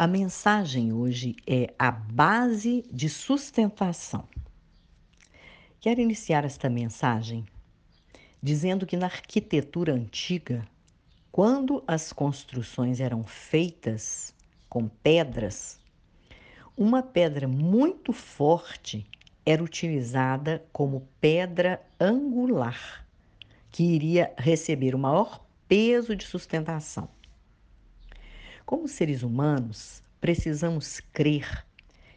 A mensagem hoje é a base de sustentação. Quero iniciar esta mensagem dizendo que na arquitetura antiga, quando as construções eram feitas com pedras, uma pedra muito forte era utilizada como pedra angular, que iria receber o maior peso de sustentação. Como seres humanos, precisamos crer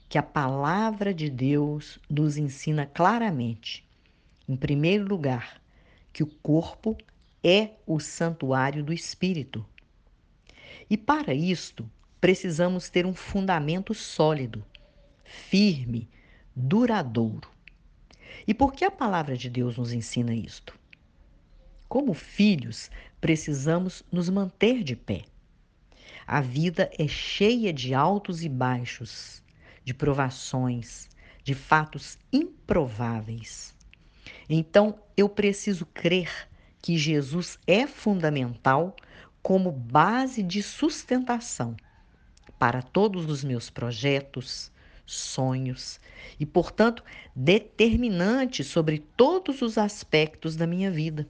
que a palavra de Deus nos ensina claramente, em primeiro lugar, que o corpo é o santuário do espírito. E para isto, precisamos ter um fundamento sólido, firme, duradouro. E por que a palavra de Deus nos ensina isto? Como filhos, precisamos nos manter de pé. A vida é cheia de altos e baixos, de provações, de fatos improváveis. Então, eu preciso crer que Jesus é fundamental como base de sustentação para todos os meus projetos, sonhos e, portanto, determinante sobre todos os aspectos da minha vida.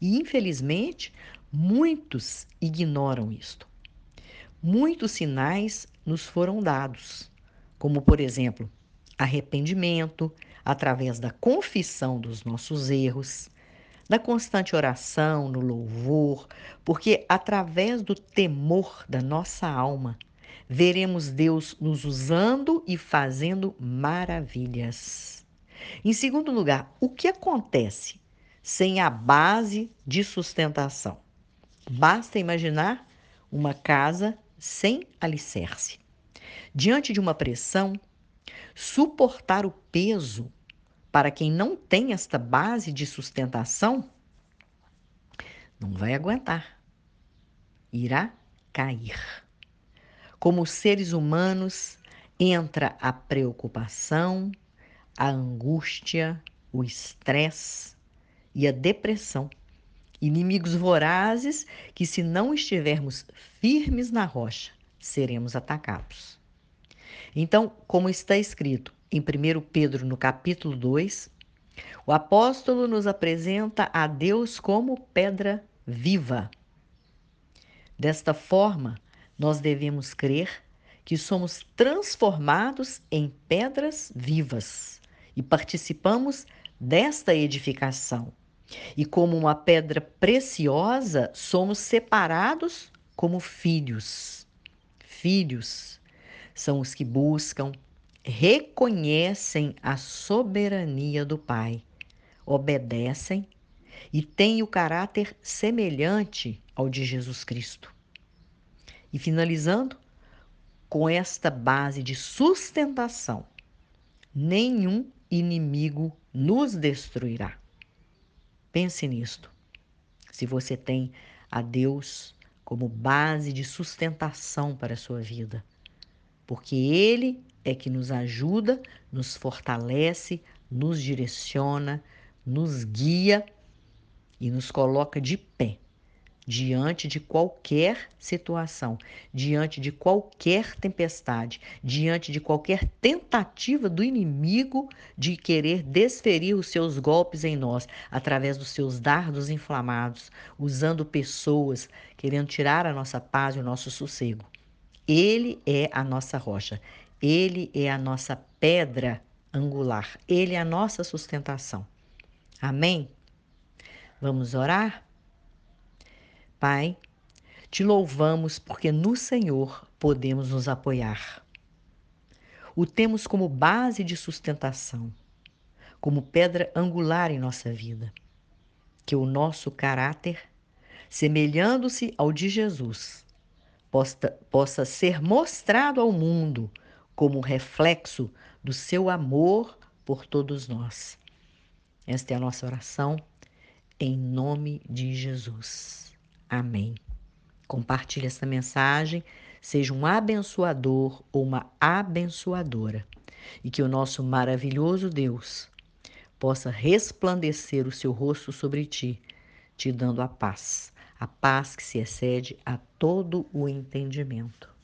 E, infelizmente, muitos ignoram isto muitos sinais nos foram dados, como, por exemplo, arrependimento através da confissão dos nossos erros, da constante oração, no louvor, porque através do temor da nossa alma veremos Deus nos usando e fazendo maravilhas. Em segundo lugar, o que acontece sem a base de sustentação? Basta imaginar uma casa sem alicerce. Diante de uma pressão, suportar o peso para quem não tem esta base de sustentação não vai aguentar. Irá cair. Como seres humanos, entra a preocupação, a angústia, o estresse e a depressão inimigos vorazes que, se não estivermos firmes na rocha, seremos atacados. Então, como está escrito em 1 Pedro, no capítulo 2, o apóstolo nos apresenta a Deus como pedra viva. Desta forma, nós devemos crer que somos transformados em pedras vivas e participamos desta edificação e como uma pedra preciosa, somos separados como filhos. Filhos são os que buscam, reconhecem a soberania do Pai, obedecem e têm o caráter semelhante ao de Jesus Cristo. E finalizando, com esta base de sustentação, nenhum inimigo nos destruirá. Pense nisto. Se você tem a Deus como base de sustentação para a sua vida, porque Ele é que nos ajuda, nos fortalece, nos direciona, nos guia e nos coloca de pé diante de qualquer situação, diante de qualquer tempestade, diante de qualquer tentativa do inimigo de querer desferir os seus golpes em nós através dos seus dardos inflamados, usando pessoas querendo tirar a nossa paz e o nosso sossego. Ele é a nossa rocha, ele é a nossa pedra angular, ele é a nossa sustentação. Amém? Vamos orar? Pai, te louvamos porque no Senhor podemos nos apoiar. O temos como base de sustentação, como pedra angular em nossa vida. Que o nosso caráter, semelhando-se ao de Jesus, possa, possa ser mostrado ao mundo como reflexo do seu amor por todos nós. Esta é a nossa oração, em nome de Jesus. Amém. Compartilhe essa mensagem, seja um abençoador ou uma abençoadora, e que o nosso maravilhoso Deus possa resplandecer o seu rosto sobre ti, te dando a paz, a paz que se excede a todo o entendimento.